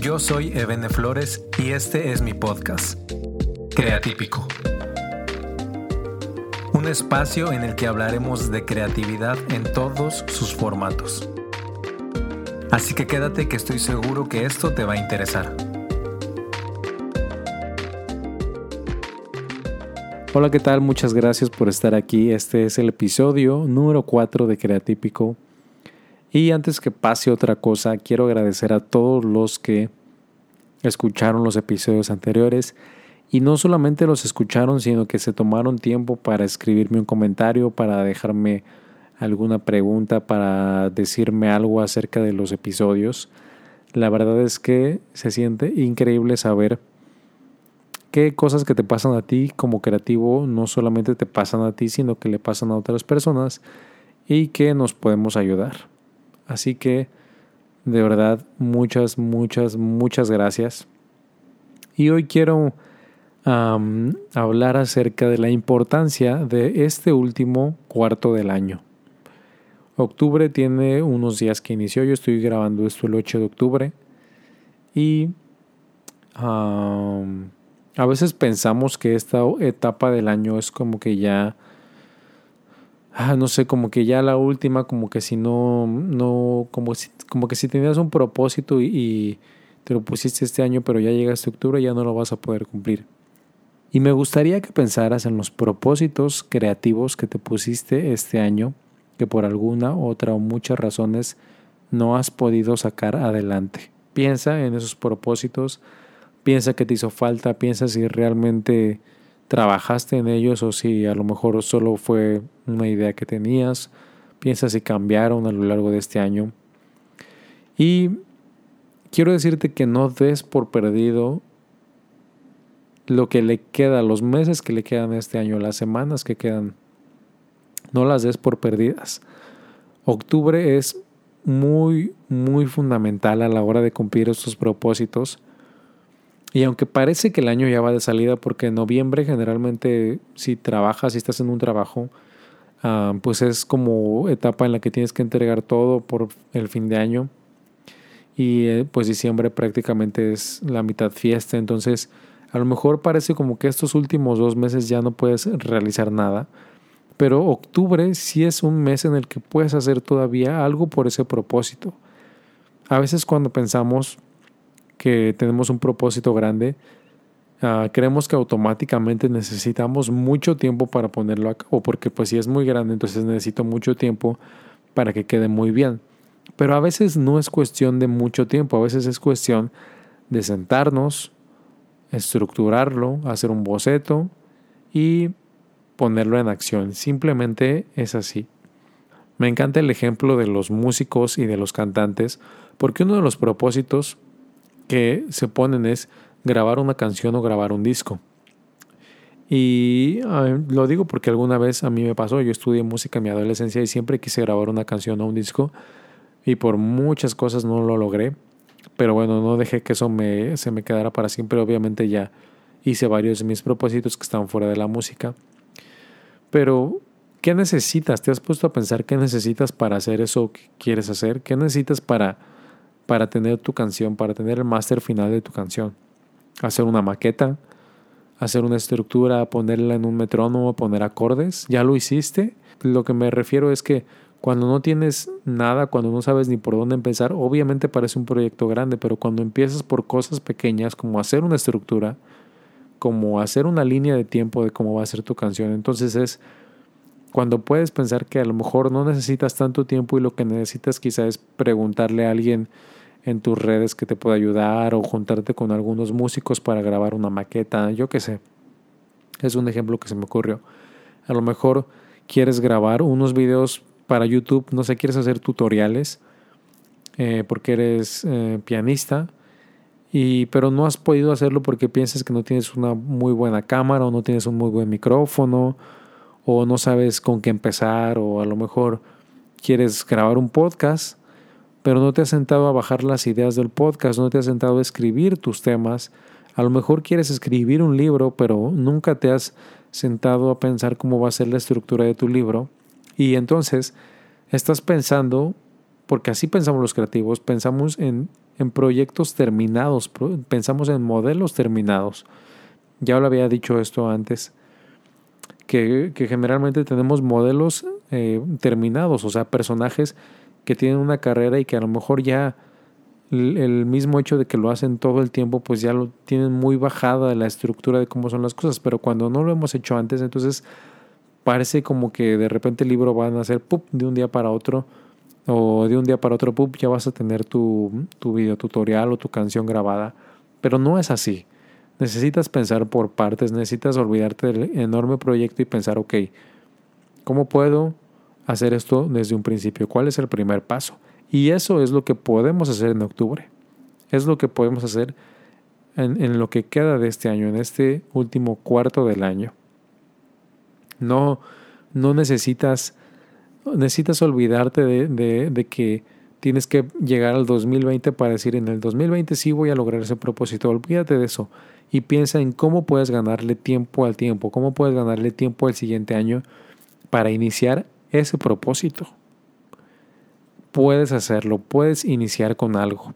Yo soy Ebene Flores y este es mi podcast, Creatípico. Un espacio en el que hablaremos de creatividad en todos sus formatos. Así que quédate que estoy seguro que esto te va a interesar. Hola, ¿qué tal? Muchas gracias por estar aquí. Este es el episodio número 4 de Creatípico. Y antes que pase otra cosa, quiero agradecer a todos los que escucharon los episodios anteriores y no solamente los escucharon, sino que se tomaron tiempo para escribirme un comentario, para dejarme alguna pregunta, para decirme algo acerca de los episodios. La verdad es que se siente increíble saber qué cosas que te pasan a ti como creativo no solamente te pasan a ti, sino que le pasan a otras personas y que nos podemos ayudar. Así que, de verdad, muchas, muchas, muchas gracias. Y hoy quiero hablar acerca de la importancia de este último cuarto del año. Octubre tiene unos días que inició, yo estoy grabando esto el 8 de octubre y a veces pensamos que esta etapa del año es como que ya ah, no sé, como que ya la última, como que si no, no, como si, como que si tenías un propósito y, te lo pusiste este año, pero ya llega este octubre, ya no lo vas a poder cumplir. Y me gustaría que pensaras en los propósitos creativos que te pusiste este año, que por alguna, otra o muchas razones no has podido sacar adelante. Piensa en esos propósitos, piensa que te hizo falta, piensa si realmente trabajaste en ellos o si a lo mejor solo fue una idea que tenías. Piensa si cambiaron a lo largo de este año. Y quiero decirte que no des por perdido lo que le queda, los meses que le quedan este año, las semanas que quedan. No las des por perdidas. Octubre es muy, muy fundamental a la hora de cumplir estos propósitos y aunque parece que el año ya va de salida, porque en noviembre generalmente si trabajas, si estás en un trabajo, ah, pues es como etapa en la que tienes que entregar todo por el fin de año. Y eh, pues diciembre prácticamente es la mitad fiesta, entonces a lo mejor parece como que estos últimos dos meses ya no puedes realizar nada, pero octubre sí es un mes en el que puedes hacer todavía algo por ese propósito. A veces cuando pensamos que tenemos un propósito grande, ah, creemos que automáticamente necesitamos mucho tiempo para ponerlo a cabo, porque pues si es muy grande, entonces necesito mucho tiempo para que quede muy bien. Pero a veces no es cuestión de mucho tiempo, a veces es cuestión de sentarnos, estructurarlo, hacer un boceto y ponerlo en acción. Simplemente es así. Me encanta el ejemplo de los músicos y de los cantantes, porque uno de los propósitos que se ponen es grabar una canción o grabar un disco. Y lo digo porque alguna vez a mí me pasó, yo estudié música en mi adolescencia y siempre quise grabar una canción o un disco y por muchas cosas no lo logré. Pero bueno, no dejé que eso me, se me quedara para siempre. Obviamente ya hice varios de mis propósitos que están fuera de la música. Pero, ¿qué necesitas? ¿Te has puesto a pensar qué necesitas para hacer eso que quieres hacer? ¿Qué necesitas para para tener tu canción, para tener el máster final de tu canción. Hacer una maqueta, hacer una estructura, ponerla en un metrónomo, poner acordes. ¿Ya lo hiciste? Lo que me refiero es que cuando no tienes nada, cuando no sabes ni por dónde empezar, obviamente parece un proyecto grande, pero cuando empiezas por cosas pequeñas como hacer una estructura, como hacer una línea de tiempo de cómo va a ser tu canción, entonces es cuando puedes pensar que a lo mejor no necesitas tanto tiempo y lo que necesitas quizá es preguntarle a alguien en tus redes que te pueda ayudar o juntarte con algunos músicos para grabar una maqueta, yo qué sé. Es un ejemplo que se me ocurrió. A lo mejor quieres grabar unos videos para YouTube, no sé, quieres hacer tutoriales eh, porque eres eh, pianista, y, pero no has podido hacerlo porque piensas que no tienes una muy buena cámara o no tienes un muy buen micrófono o no sabes con qué empezar o a lo mejor quieres grabar un podcast pero no te has sentado a bajar las ideas del podcast, no te has sentado a escribir tus temas. A lo mejor quieres escribir un libro, pero nunca te has sentado a pensar cómo va a ser la estructura de tu libro. Y entonces estás pensando, porque así pensamos los creativos, pensamos en, en proyectos terminados, pensamos en modelos terminados. Ya lo había dicho esto antes, que, generalmente tenemos modelos eh, terminados, o sea, personajes que tienen una carrera y que a lo mejor ya el, mismo hecho de que lo hacen todo el tiempo, pues ya lo tienen muy bajada la estructura de cómo son las cosas, pero cuando no lo hemos hecho antes, entonces parece como que de repente el libro va a nacer ¡pup! de un día para otro o de un día para otro ¡pup! ya vas a tener tu, tu video tutorial o tu canción grabada, pero no es así. Necesitas pensar por partes, necesitas olvidarte del enorme proyecto y pensar, ok, ¿cómo puedo hacer esto desde un principio? ¿Cuál es el primer paso? Y eso es lo que podemos hacer en octubre. Es lo que podemos hacer en, lo que queda de este año, en este último cuarto del año. No, no necesitas, necesitas olvidarte de, de, que tienes que llegar al 2020 para decir en el 2020 sí voy a lograr ese propósito. Olvídate de eso y piensa en cómo puedes ganarle tiempo al tiempo, cómo puedes ganarle tiempo al siguiente año para iniciar ese propósito puedes hacerlo, puedes iniciar con algo.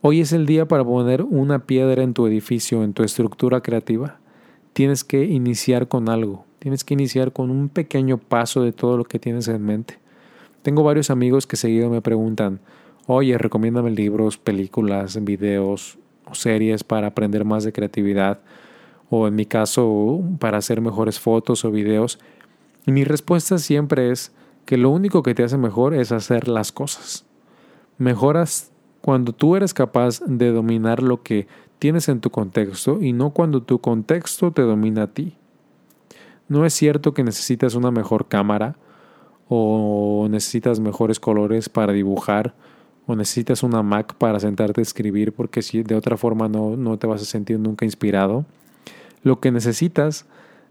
Hoy es el día para poner una piedra en tu edificio, en tu estructura creativa. Tienes que iniciar con algo, tienes que iniciar con un pequeño paso de todo lo que tienes en mente. Tengo varios amigos que seguido me preguntan, oye, recomiéndame libros, películas, videos o series para aprender más de creatividad, o en mi caso, para hacer mejores fotos o videos. Y mi respuesta siempre es, que lo único que te hace mejor es hacer las cosas. Mejoras cuando tú eres capaz de dominar lo que tienes en tu contexto y no cuando tu contexto te domina a ti. No es cierto que necesitas una mejor cámara o necesitas mejores colores para dibujar o necesitas una Mac para sentarte a escribir porque si de otra forma no, no te vas a sentir nunca inspirado. Lo que necesitas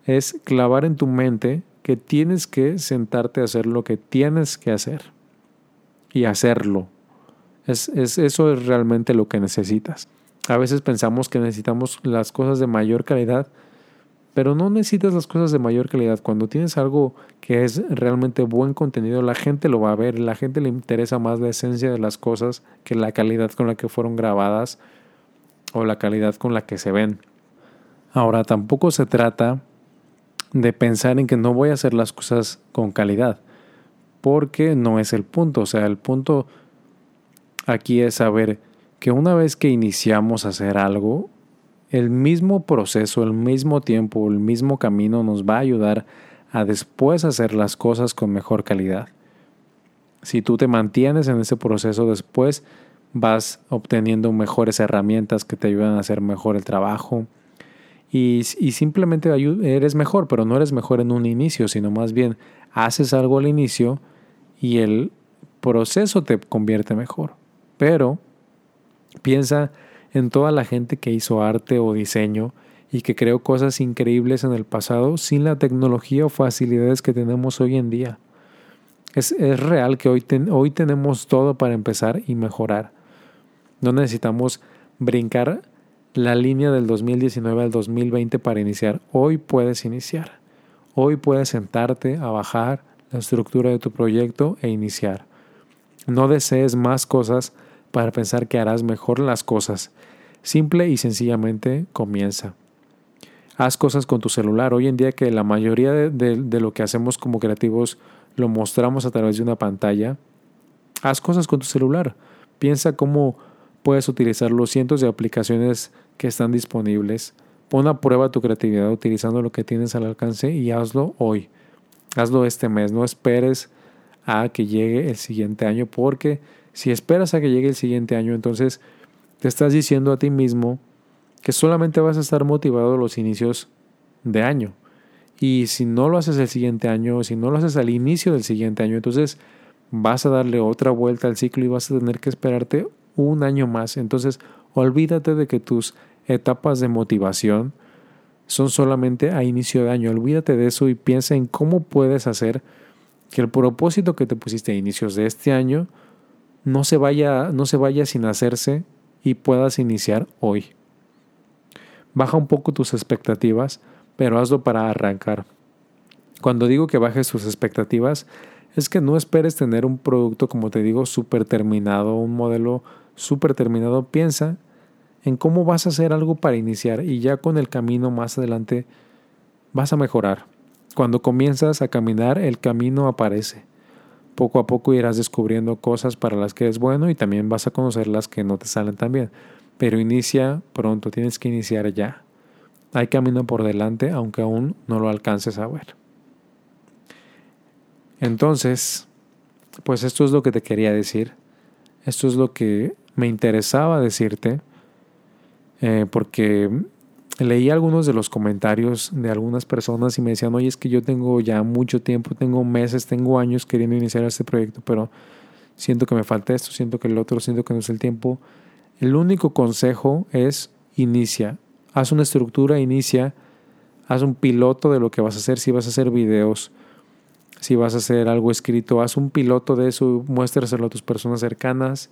es clavar en tu mente que tienes que sentarte a hacer lo que tienes que hacer y hacerlo. Es, eso es realmente lo que necesitas. A veces pensamos que necesitamos las cosas de mayor calidad, pero no necesitas las cosas de mayor calidad. Cuando tienes algo que es realmente buen contenido, la gente lo va a ver, la gente le interesa más la esencia de las cosas que la calidad con la que fueron grabadas o la calidad con la que se ven. Ahora, tampoco se trata de pensar en que no voy a hacer las cosas con calidad, porque no es el punto. O sea, el punto aquí es saber que una vez que iniciamos a hacer algo, el mismo proceso, el mismo tiempo, el mismo camino nos va a ayudar a después hacer las cosas con mejor calidad. Si tú te mantienes en ese proceso después, vas obteniendo mejores herramientas que te ayudan a hacer mejor el trabajo, y, simplemente eres mejor, pero no eres mejor en un inicio, sino más bien haces algo al inicio y el proceso te convierte mejor. Pero piensa en toda la gente que hizo arte o diseño y que creó cosas increíbles en el pasado sin la tecnología o facilidades que tenemos hoy en día. Es, real que hoy, hoy tenemos todo para empezar y mejorar. No necesitamos brincar la línea del 2019 al 2020 para iniciar. Hoy puedes iniciar. Hoy puedes sentarte a bajar la estructura de tu proyecto e iniciar. No desees más cosas para pensar que harás mejor las cosas. Simple y sencillamente comienza. Haz cosas con tu celular. Hoy en día que la mayoría de, de lo que hacemos como creativos lo mostramos a través de una pantalla, haz cosas con tu celular. Piensa cómo puedes utilizar los cientos de aplicaciones que están disponibles. Pon a prueba tu creatividad utilizando lo que tienes al alcance y hazlo hoy. Hazlo este mes. No esperes a que llegue el siguiente año porque si esperas a que llegue el siguiente año, entonces te estás diciendo a ti mismo que solamente vas a estar motivado los inicios de año. Y si no lo haces el siguiente año, si no lo haces al inicio del siguiente año, entonces vas a darle otra vuelta al ciclo y vas a tener que esperarte un año más. Entonces, Olvídate de que tus etapas de motivación son solamente a inicio de año. Olvídate de eso y piensa en cómo puedes hacer que el propósito que te pusiste a inicios de este año no se vaya, no se vaya sin hacerse y puedas iniciar hoy. Baja un poco tus expectativas, pero hazlo para arrancar. Cuando digo que bajes tus expectativas, es que no esperes tener un producto, como te digo, súper terminado, un modelo súper terminado, piensa en cómo vas a hacer algo para iniciar y ya con el camino más adelante vas a mejorar. Cuando comienzas a caminar, el camino aparece. Poco a poco irás descubriendo cosas para las que eres bueno y también vas a conocer las que no te salen tan bien. Pero inicia pronto, tienes que iniciar ya. Hay camino por delante, aunque aún no lo alcances a ver. Entonces, pues esto es lo que te quería decir. Esto es lo que me interesaba decirte. Eh, porque leí algunos de los comentarios de algunas personas y me decían, oye, es que yo tengo ya mucho tiempo, tengo meses, tengo años queriendo iniciar este proyecto, pero siento que me falta esto, siento que el otro, siento que no es el tiempo. El único consejo es inicia, haz una estructura, inicia, haz un piloto de lo que vas a hacer, si vas a hacer videos, si vas a hacer algo escrito, haz un piloto de eso, muéstraselo a tus personas cercanas,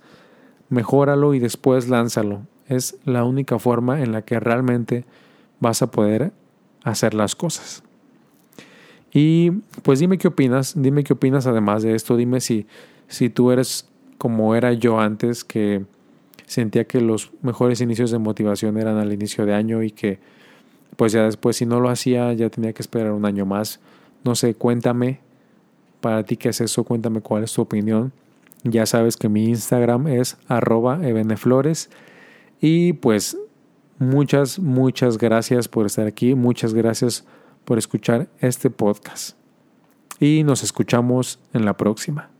mejóralo y después lánzalo. Es la única forma en la que realmente vas a poder hacer las cosas. Y pues dime qué opinas, dime qué opinas además de esto, dime si, si tú eres como era yo antes, que sentía que los mejores inicios de motivación eran al inicio de año y que pues ya después si no lo hacía ya tenía que esperar un año más. No sé, cuéntame para ti qué es eso, cuéntame cuál es tu opinión. Ya sabes que mi Instagram es arroba ebeneflores y pues muchas, muchas gracias por estar aquí, muchas gracias por escuchar este podcast. Y nos escuchamos en la próxima.